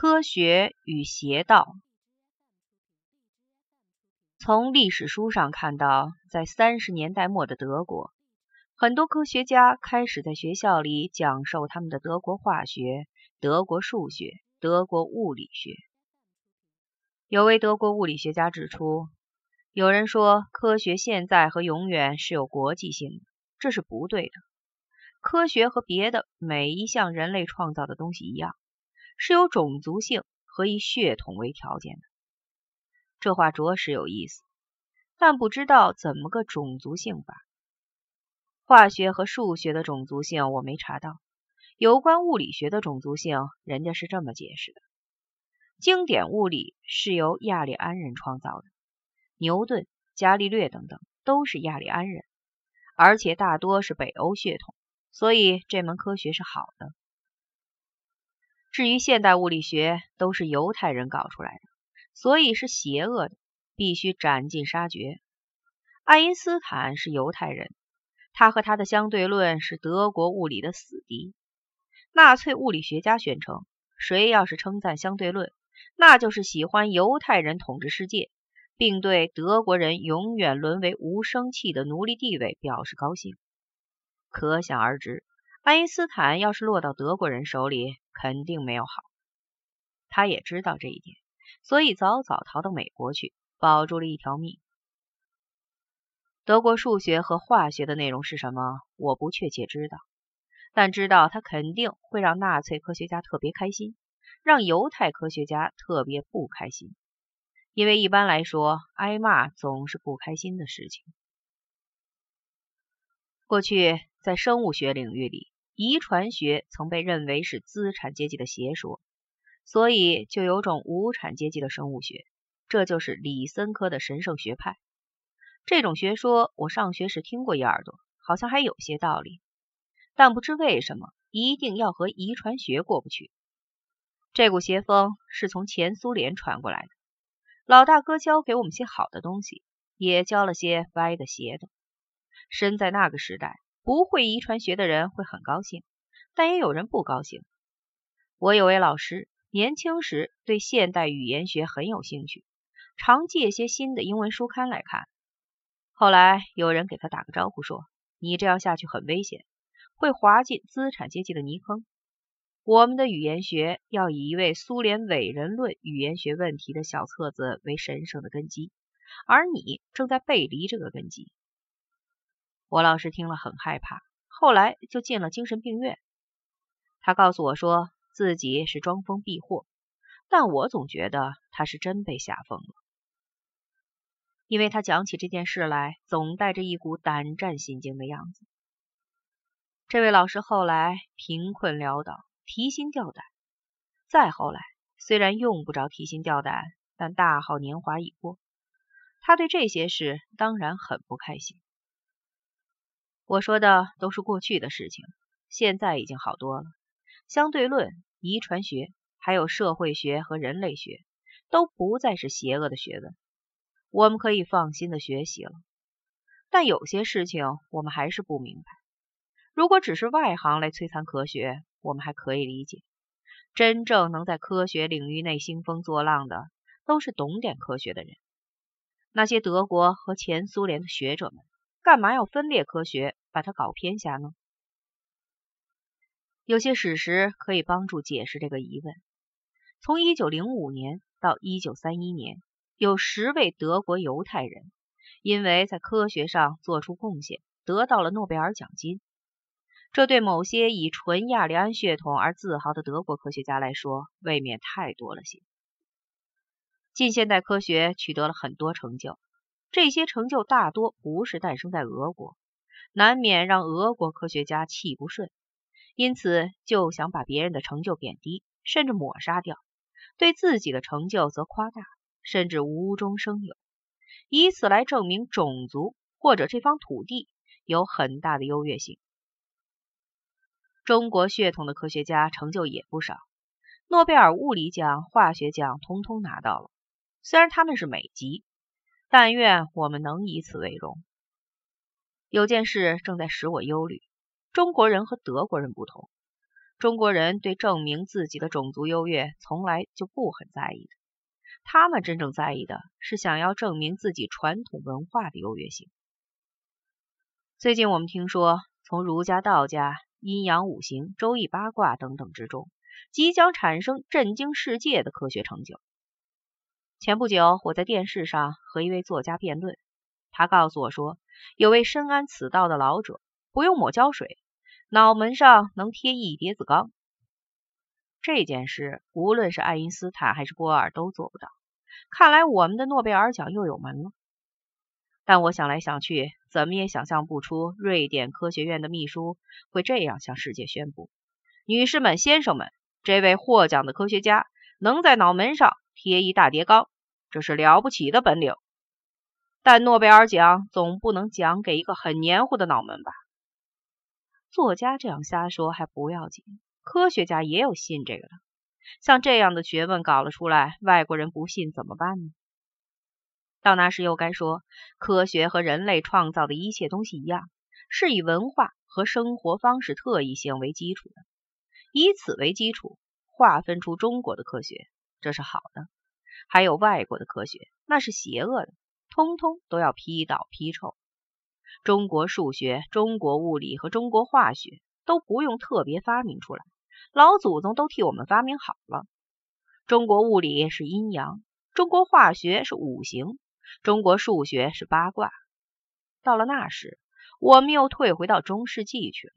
科学与邪道。从历史书上看到，在三十年代末的德国，很多科学家开始在学校里讲授他们的德国化学、德国数学、德国物理学。有位德国物理学家指出，有人说科学现在和永远是有国际性的，这是不对的。科学和别的每一项人类创造的东西一样，是有种族性和以血统为条件的。这话着实有意思，但不知道怎么个种族性法。化学和数学的种族性我没查到，有关物理学的种族性，人家是这么解释的：经典物理是由亚利安人创造的，牛顿、伽利略等等都是亚利安人，而且大多是北欧血统，所以这门科学是好的。至于现代物理学，都是犹太人搞出来的。所以是邪恶的，必须斩尽杀绝。爱因斯坦是犹太人，他和他的相对论是德国物理的死敌。纳粹物理学家宣称，谁要是称赞相对论，那就是喜欢犹太人统治世界，并对德国人永远沦为无生气的奴隶地位表示高兴。可想而知，爱因斯坦要是落到德国人手里，肯定没有好。他也知道这一点。所以早早逃到美国去，保住了一条命。德国数学和化学的内容是什么？我不确切知道，但知道它肯定会让纳粹科学家特别开心，让犹太科学家特别不开心。因为一般来说，挨骂总是不开心的事情。过去在生物学领域里，遗传学曾被认为是资产阶级的邪说。所以就有种无产阶级的生物学，这就是李森科的神圣学派。这种学说我上学时听过一耳朵，好像还有些道理，但不知为什么一定要和遗传学过不去。这股邪风是从前苏联传过来的，老大哥教给我们些好的东西，也教了些歪的邪的。身在那个时代，不会遗传学的人会很高兴，但也有人不高兴。我有位老师。年轻时对现代语言学很有兴趣，常借些新的英文书刊来看。后来有人给他打个招呼说：“你这样下去很危险，会滑进资产阶级的泥坑。我们的语言学要以一位苏联伟人论语言学问题的小册子为神圣的根基，而你正在背离这个根基。”我老师听了很害怕，后来就进了精神病院。他告诉我说。自己是装疯避祸，但我总觉得他是真被吓疯了，因为他讲起这件事来，总带着一股胆战心惊的样子。这位老师后来贫困潦倒，提心吊胆；再后来，虽然用不着提心吊胆，但大好年华已过，他对这些事当然很不开心。我说的都是过去的事情，现在已经好多了。相对论。遗传学、还有社会学和人类学都不再是邪恶的学问，我们可以放心的学习了。但有些事情我们还是不明白。如果只是外行来摧残科学，我们还可以理解。真正能在科学领域内兴风作浪的，都是懂点科学的人。那些德国和前苏联的学者们，干嘛要分裂科学，把它搞偏狭呢？有些史实可以帮助解释这个疑问。从1905年到1931年，有十位德国犹太人因为在科学上做出贡献，得到了诺贝尔奖金。这对某些以纯亚利安血统而自豪的德国科学家来说，未免太多了些。近现代科学取得了很多成就，这些成就大多不是诞生在俄国，难免让俄国科学家气不顺。因此，就想把别人的成就贬低，甚至抹杀掉；对自己的成就则夸大，甚至无中生有，以此来证明种族或者这方土地有很大的优越性。中国血统的科学家成就也不少，诺贝尔物理奖、化学奖通通拿到了。虽然他们是美籍，但愿我们能以此为荣。有件事正在使我忧虑。中国人和德国人不同，中国人对证明自己的种族优越从来就不很在意的，他们真正在意的是想要证明自己传统文化的优越性。最近我们听说，从儒家、道家、阴阳五行、周易八卦等等之中，即将产生震惊世界的科学成就。前不久，我在电视上和一位作家辩论，他告诉我说，有位深谙此道的老者，不用抹胶水，脑门上能贴一叠子钢。这件事，无论是爱因斯坦还是波尔都做不到。看来我们的诺贝尔奖又有门了。但我想来想去，怎么也想象不出瑞典科学院的秘书会这样向世界宣布：“女士们、先生们，这位获奖的科学家能在脑门上贴一大叠高，这是了不起的本领。但诺贝尔奖总不能奖给一个很黏糊的脑门吧？”作家这样瞎说还不要紧，科学家也有信这个的。像这样的学问搞了出来，外国人不信怎么办呢？到那时又该说，科学和人类创造的一切东西一样，是以文化和生活方式特异性为基础的，以此为基础划分出中国的科学，这是好的；还有外国的科学，那是邪恶的，通通都要批倒批臭。中国数学、中国物理和中国化学都不用特别发明出来，老祖宗都替我们发明好了。中国物理是阴阳，中国化学是五行。中国数学是八卦，到了那时，我们又退回到中世纪去了。